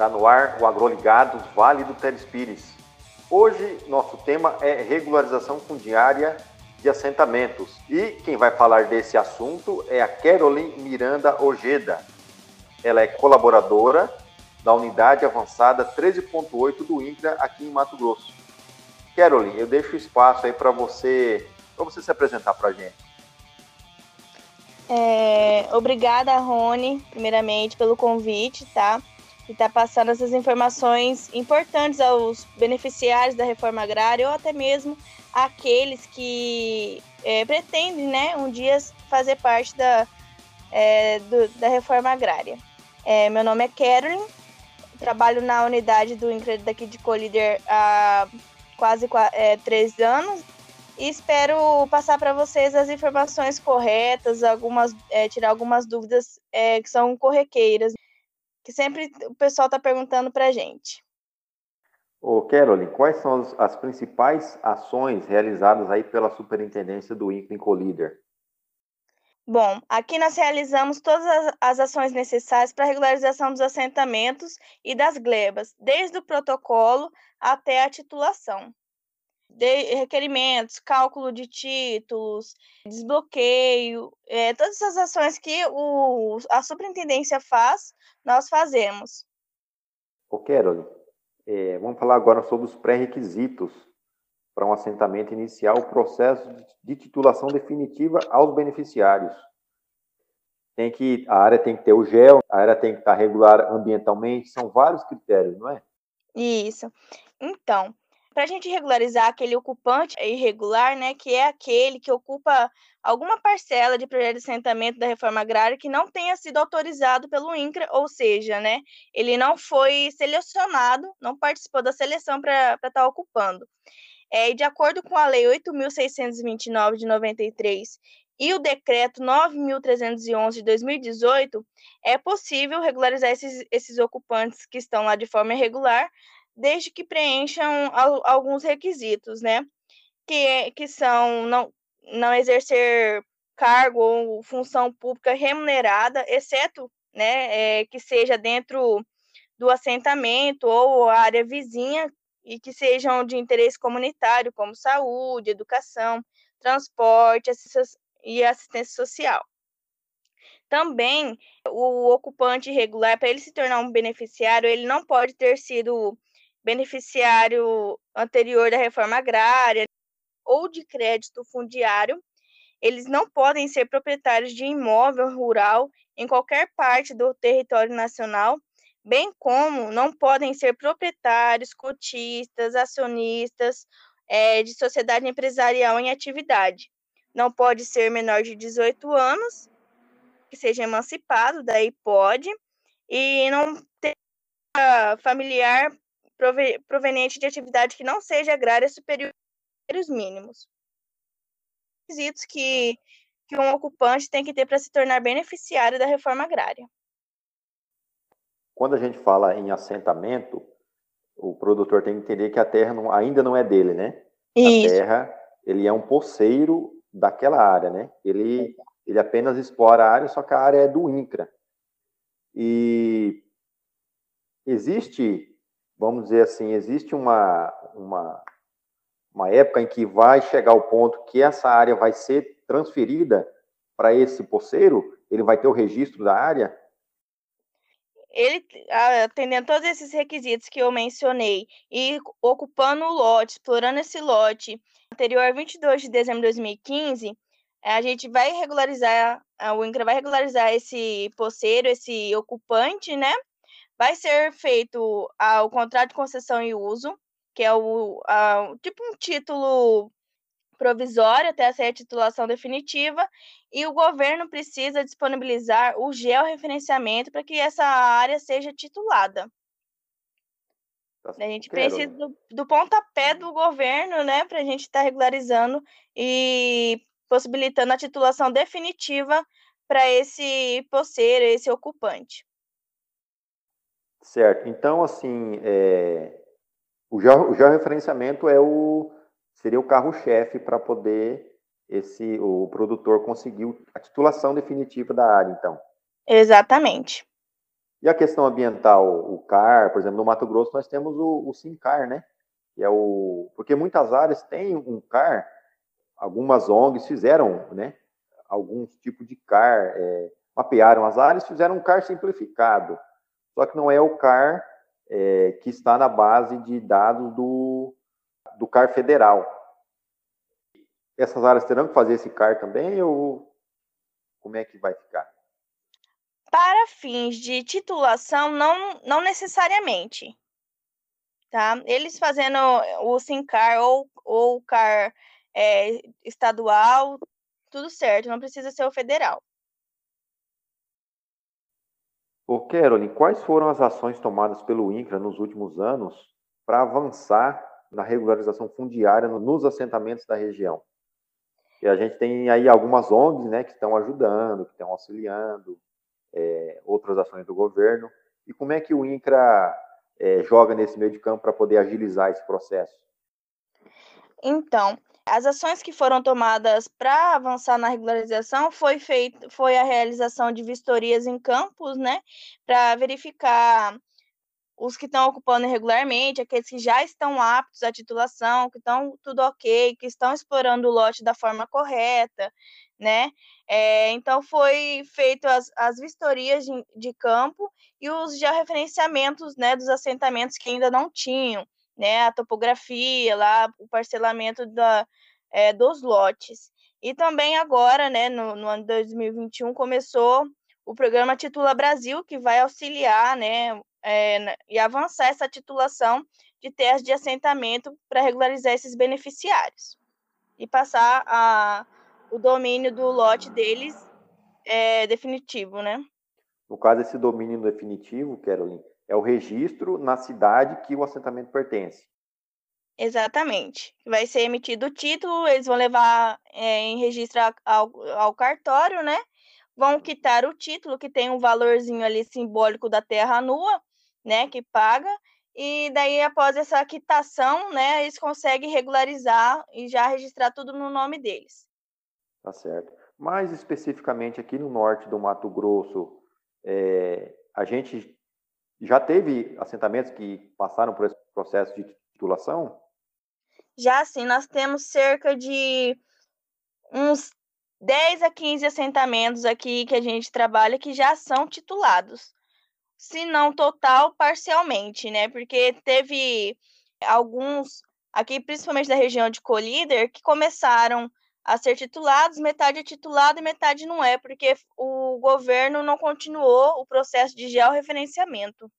Está no ar o Agroligados Vale do Telespires. Hoje, nosso tema é regularização fundiária de assentamentos. E quem vai falar desse assunto é a Caroline Miranda Ojeda. Ela é colaboradora da Unidade Avançada 13.8 do INCRA aqui em Mato Grosso. Caroline, eu deixo espaço aí para você, para você se apresentar para a gente. É, obrigada, Rony, primeiramente, pelo convite, tá? E tá passando essas informações importantes aos beneficiários da reforma agrária ou até mesmo aqueles que é, pretendem, né, um dia fazer parte da, é, do, da reforma agrária. É, meu nome é Carolyn, trabalho na unidade do Incred daqui de Colíder há quase é, três anos e espero passar para vocês as informações corretas, algumas é, tirar algumas dúvidas é, que são corriqueiras, que sempre o pessoal está perguntando para a gente. Ô, Caroline, quais são as, as, principais ações realizadas aí pela Superintendência do INCRE Colíder? Bom, aqui nós realizamos todas as, as ações necessárias para a regularização dos assentamentos e das glebas, desde o protocolo até a titulação. De requerimentos, cálculo de títulos, desbloqueio, é, todas essas ações que o, a superintendência faz, nós fazemos. Ô, Caroline, é, vamos falar agora sobre os pré-requisitos para um assentamento inicial, o processo de titulação definitiva aos beneficiários. Tem que, a área tem que ter o gel, a área tem que estar regular ambientalmente, são vários critérios, não é? Isso. Então, para a gente regularizar aquele ocupante irregular, né, que é aquele que ocupa alguma parcela de projeto de assentamento da reforma agrária que não tenha sido autorizado pelo INCRA, ou seja, né, ele não foi selecionado, não participou da seleção para estar tá ocupando. É, e de acordo com a Lei 8.629 de 93 e o Decreto 9.311 de 2018, é possível regularizar esses, esses ocupantes que estão lá de forma irregular, desde que preencham alguns requisitos, né? Que, que são não, não exercer cargo ou função pública remunerada, exceto né, é, que seja dentro do assentamento ou área vizinha e que sejam de interesse comunitário, como saúde, educação, transporte e assistência social. Também, o ocupante irregular, para ele se tornar um beneficiário, ele não pode ter sido beneficiário anterior da reforma agrária ou de crédito fundiário. Eles não podem ser proprietários de imóvel rural em qualquer parte do território nacional bem como não podem ser proprietários, cotistas, acionistas é, de sociedade empresarial em atividade. Não pode ser menor de 18 anos, que seja emancipado, daí pode, e não ter familiar proveniente de atividade que não seja agrária superior aos mínimos. Requisitos que, que um ocupante tem que ter para se tornar beneficiário da reforma agrária. Quando a gente fala em assentamento, o produtor tem que entender que a terra não, ainda não é dele, né? Isso. A terra, ele é um poceiro daquela área, né? Ele, ele apenas explora a área, só que a área é do INCRA. E existe, vamos dizer assim, existe uma, uma, uma época em que vai chegar o ponto que essa área vai ser transferida para esse poceiro, ele vai ter o registro da área, ele atendendo todos esses requisitos que eu mencionei e ocupando o lote, explorando esse lote anterior a 22 de dezembro de 2015, a gente vai regularizar, o INCRA vai regularizar esse poceiro, esse ocupante, né? Vai ser feito o contrato de concessão e uso, que é o a, tipo um título provisório até essa titulação definitiva, e o governo precisa disponibilizar o georreferenciamento para que essa área seja titulada. Tá a gente precisa do, do pontapé do governo, né, para a gente estar tá regularizando e possibilitando a titulação definitiva para esse poceiro, esse ocupante. Certo. Então, assim, é, o georreferenciamento é o, seria o carro-chefe para poder esse o produtor conseguir a titulação definitiva da área, então. Exatamente. E a questão ambiental, o CAR, por exemplo, no Mato Grosso nós temos o, o SINCAR, né? Que é o, porque muitas áreas têm um CAR, algumas ONGs fizeram, né? Alguns tipos de CAR, é, mapearam as áreas, fizeram um CAR simplificado. Só que não é o CAR é, que está na base de dados do, do CAR federal. Essas áreas terão que fazer esse CAR também ou como é que vai ficar? Para fins de titulação, não, não necessariamente. Tá? Eles fazendo o SINCAR ou, ou o CAR é, estadual, tudo certo, não precisa ser o federal. Ô, Caroline, quais foram as ações tomadas pelo INCRA nos últimos anos para avançar na regularização fundiária nos assentamentos da região? E a gente tem aí algumas ONGs né, que estão ajudando, que estão auxiliando, é, outras ações do governo. E como é que o INCRA é, joga nesse meio de campo para poder agilizar esse processo? Então, as ações que foram tomadas para avançar na regularização foi feito, foi a realização de vistorias em campos, né, para verificar os que estão ocupando irregularmente, aqueles que já estão aptos à titulação, que estão tudo ok, que estão explorando o lote da forma correta, né? É, então foi feito as, as vistorias de, de campo e os georreferenciamentos, né, dos assentamentos que ainda não tinham né, a topografia lá, o parcelamento da, é, dos lotes. E também agora, né, no, no ano 2021, começou o programa Titula Brasil, que vai auxiliar, né, é, e avançar essa titulação de terras de assentamento para regularizar esses beneficiários e passar a, o domínio do lote deles é, definitivo, né? No caso, esse domínio definitivo, Caroline, é o registro na cidade que o assentamento pertence. Exatamente. Vai ser emitido o título, eles vão levar é, em registro ao, ao cartório, né? Vão quitar o título, que tem um valorzinho ali simbólico da terra nua, né? Que paga. E daí, após essa quitação, né? Eles conseguem regularizar e já registrar tudo no nome deles. Tá certo. Mais especificamente aqui no norte do Mato Grosso, é, a gente já teve assentamentos que passaram por esse processo de titulação? Já sim, nós temos cerca de uns 10 a 15 assentamentos aqui que a gente trabalha que já são titulados. Se não total, parcialmente, né? Porque teve alguns aqui, principalmente da região de Colíder, que começaram a ser titulados, metade é titulado e metade não é, porque o governo não continuou o processo de georreferenciamento.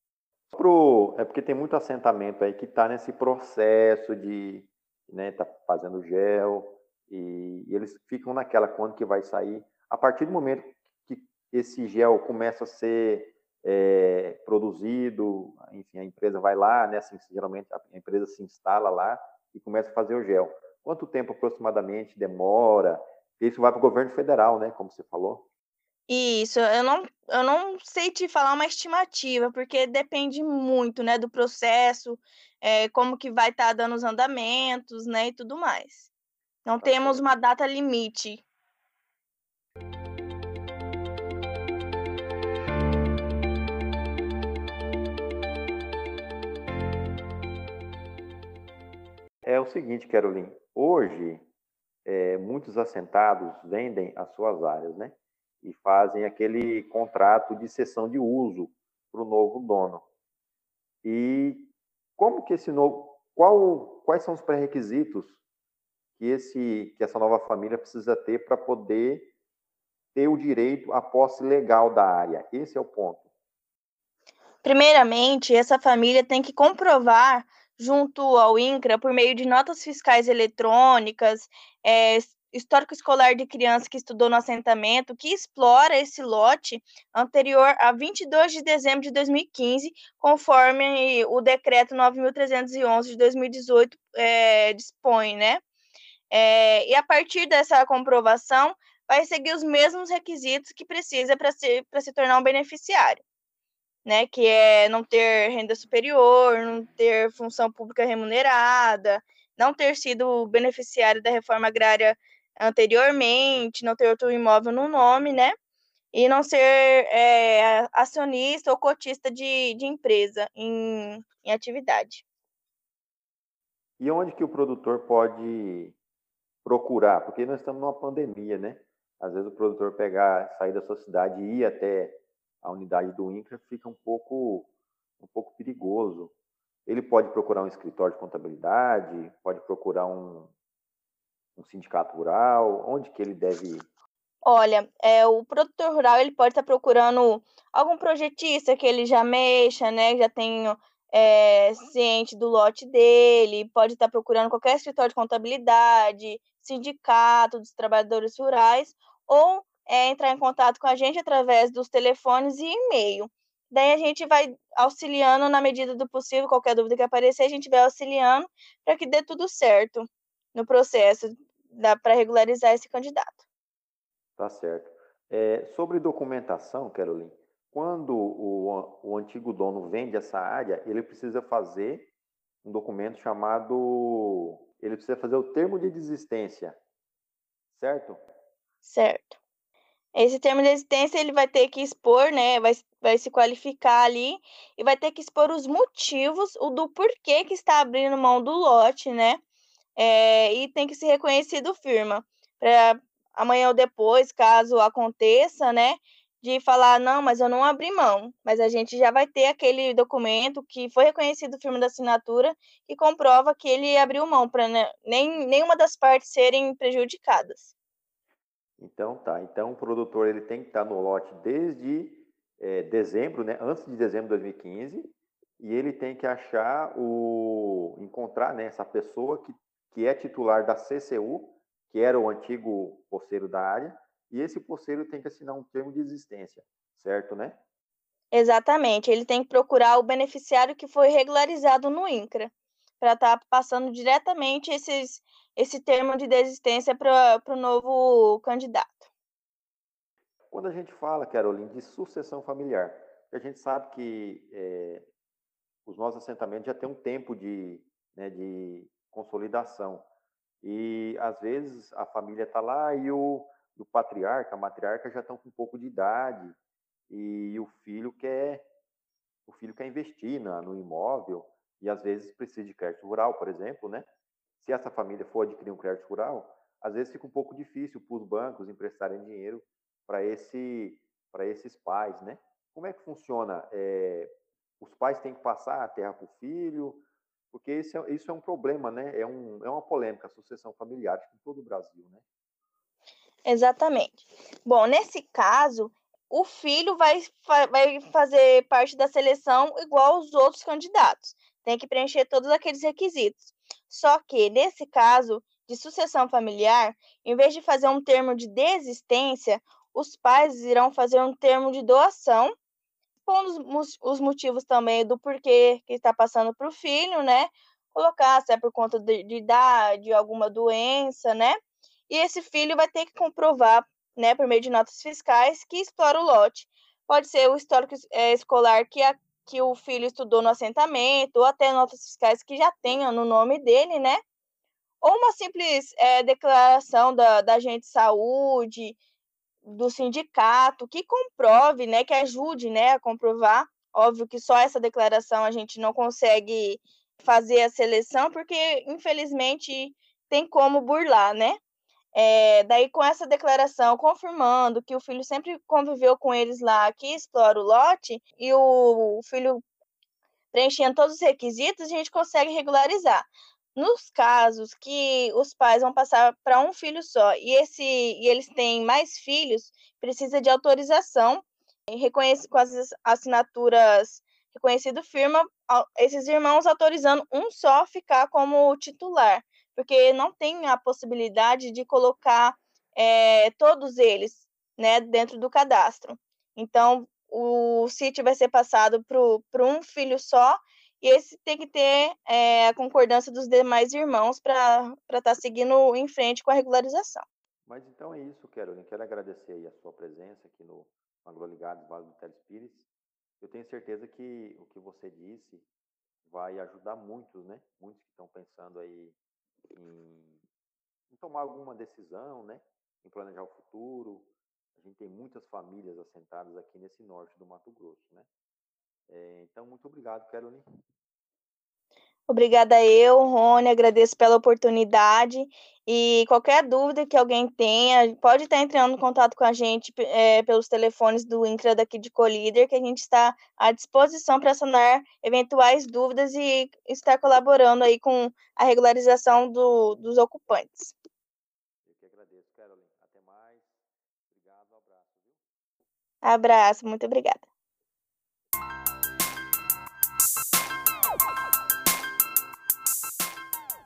Pro, é porque tem muito assentamento aí que está nesse processo de né, tá fazendo gel e, e, eles ficam naquela quando que vai sair. A partir do momento que esse gel começa a ser é, produzido, enfim, a empresa vai lá, né, assim, geralmente a empresa se instala lá e começa a fazer o gel. Quanto tempo aproximadamente demora? Isso vai para o governo federal, né? Como você falou. Isso, eu não, eu não sei te falar uma estimativa, porque depende muito, né, do processo, é, como que vai estar tá dando os andamentos, né, e tudo mais. Não tá temos uma data limite. É o seguinte, Caroline, hoje é, muitos assentados vendem as suas áreas, né? E fazem aquele contrato de cessão de uso para o novo dono. E como que esse novo, qual, quais são os pré-requisitos que esse, que essa nova família precisa ter para poder ter o direito à posse legal da área? Esse é o ponto. Primeiramente, essa família tem que comprovar junto ao INCRA por meio de notas fiscais eletrônicas, é, histórico escolar de criança que estudou no assentamento, que explora esse lote anterior a 22 de dezembro de 2015, conforme o decreto 9.311 de 2018 é, dispõe, né? É, e a partir dessa comprovação, vai seguir os mesmos requisitos que precisa para se, se tornar um beneficiário né, que é não ter renda superior, não ter função pública remunerada, não ter sido beneficiário da reforma agrária anteriormente, não ter outro imóvel no nome, né? e não ser é, acionista ou cotista de, de empresa em, em atividade. E onde que o produtor pode procurar? Porque nós estamos numa pandemia, né? Às vezes o produtor pegar, sair da sua cidade e ir até a unidade do INCRA fica um pouco, um pouco perigoso. Ele pode procurar um escritório de contabilidade, pode procurar um, um sindicato rural, onde que ele deve? Olha, é, o produtor rural ele pode estar procurando algum projetista que ele já mexa, né? Já tem é, ciente do lote dele, pode estar procurando qualquer escritório de contabilidade, sindicato dos trabalhadores rurais, ou é, entrar em contato com a gente através dos telefones e e-mail. Daí a gente vai auxiliando na medida do possível, qualquer dúvida que aparecer, a gente vai auxiliando para que dê tudo certo no processo para regularizar esse candidato. Tá certo. É, sobre documentação, Caroline, quando o, o antigo dono vende essa área, ele precisa fazer um documento chamado. Ele precisa fazer o termo de desistência, certo? Certo. Esse termo de existência ele vai ter que expor, né? Vai, vai se qualificar ali e vai ter que expor os motivos, o do porquê que está abrindo mão do lote, né? É, e tem que ser reconhecido firma. Para amanhã ou depois, caso aconteça, né? De falar, não, mas eu não abri mão. Mas a gente já vai ter aquele documento que foi reconhecido firma da assinatura que comprova que ele abriu mão, para né, nem, nenhuma das partes serem prejudicadas. Então tá. Então o produtor ele tem que estar no lote desde é, dezembro, né? Antes de dezembro de 2015, e ele tem que achar o encontrar né, essa pessoa que, que é titular da CCU, que era o antigo poceiro da área, e esse poceiro tem que assinar um termo de existência, certo, né? Exatamente. Ele tem que procurar o beneficiário que foi regularizado no INCRA, para estar tá passando diretamente esses esse termo de desistência para o novo candidato. Quando a gente fala, Caroline, de sucessão familiar, a gente sabe que é, os nossos assentamentos já têm um tempo de, né, de consolidação. E, às vezes, a família está lá e o, o patriarca, a matriarca já estão com um pouco de idade e o filho quer o filho quer investir na, no imóvel e às vezes precisa de crédito rural, por exemplo, né? Se essa família for adquirir um crédito rural, às vezes fica um pouco difícil para os bancos emprestarem dinheiro para esse, esses pais, né? Como é que funciona? É, os pais têm que passar a terra para o filho, porque isso é, isso é um problema, né? É, um, é uma polêmica, a sucessão familiar em todo o Brasil, né? Exatamente. Bom, nesse caso, o filho vai, vai fazer parte da seleção igual os outros candidatos. Tem que preencher todos aqueles requisitos. Só que, nesse caso de sucessão familiar, em vez de fazer um termo de desistência, os pais irão fazer um termo de doação, pondo os motivos também do porquê que está passando para o filho, né? Colocar se é por conta de, de idade, alguma doença, né? E esse filho vai ter que comprovar, né, por meio de notas fiscais, que explora o lote. Pode ser o histórico é, escolar que a que o filho estudou no assentamento, ou até notas fiscais que já tenham no nome dele, né? Ou uma simples é, declaração da, da agente de saúde, do sindicato, que comprove, né, que ajude, né, a comprovar. Óbvio que só essa declaração a gente não consegue fazer a seleção, porque infelizmente tem como burlar, né? É, daí, com essa declaração confirmando que o filho sempre conviveu com eles lá, que explora o lote, e o filho preenchendo todos os requisitos, a gente consegue regularizar. Nos casos que os pais vão passar para um filho só e, esse, e eles têm mais filhos, precisa de autorização, reconhece com as assinaturas reconhecido firma, esses irmãos autorizando um só ficar como titular porque não tem a possibilidade de colocar é, todos eles né, dentro do cadastro. Então, o sítio vai ser passado para um filho só, e esse tem que ter é, a concordância dos demais irmãos para estar tá seguindo em frente com a regularização. Mas então é isso, Caroline. Quero agradecer a sua presença aqui no AgroLigados Vale do Telespires. Eu tenho certeza que o que você disse vai ajudar muitos, né? Muitos que estão pensando aí em, em tomar alguma decisão, né? Em planejar o futuro. A gente tem muitas famílias assentadas aqui nesse norte do Mato Grosso, né? É, então, muito obrigado, Caroline. Obrigada eu, Rony, agradeço pela oportunidade e qualquer dúvida que alguém tenha, pode estar entrando em contato com a gente é, pelos telefones do INCRA daqui de Colíder, que a gente está à disposição para sanar eventuais dúvidas e estar colaborando aí com a regularização do, dos ocupantes. Eu que agradeço, Caroline. Até mais. Obrigado, um abraço. Abraço, muito obrigada.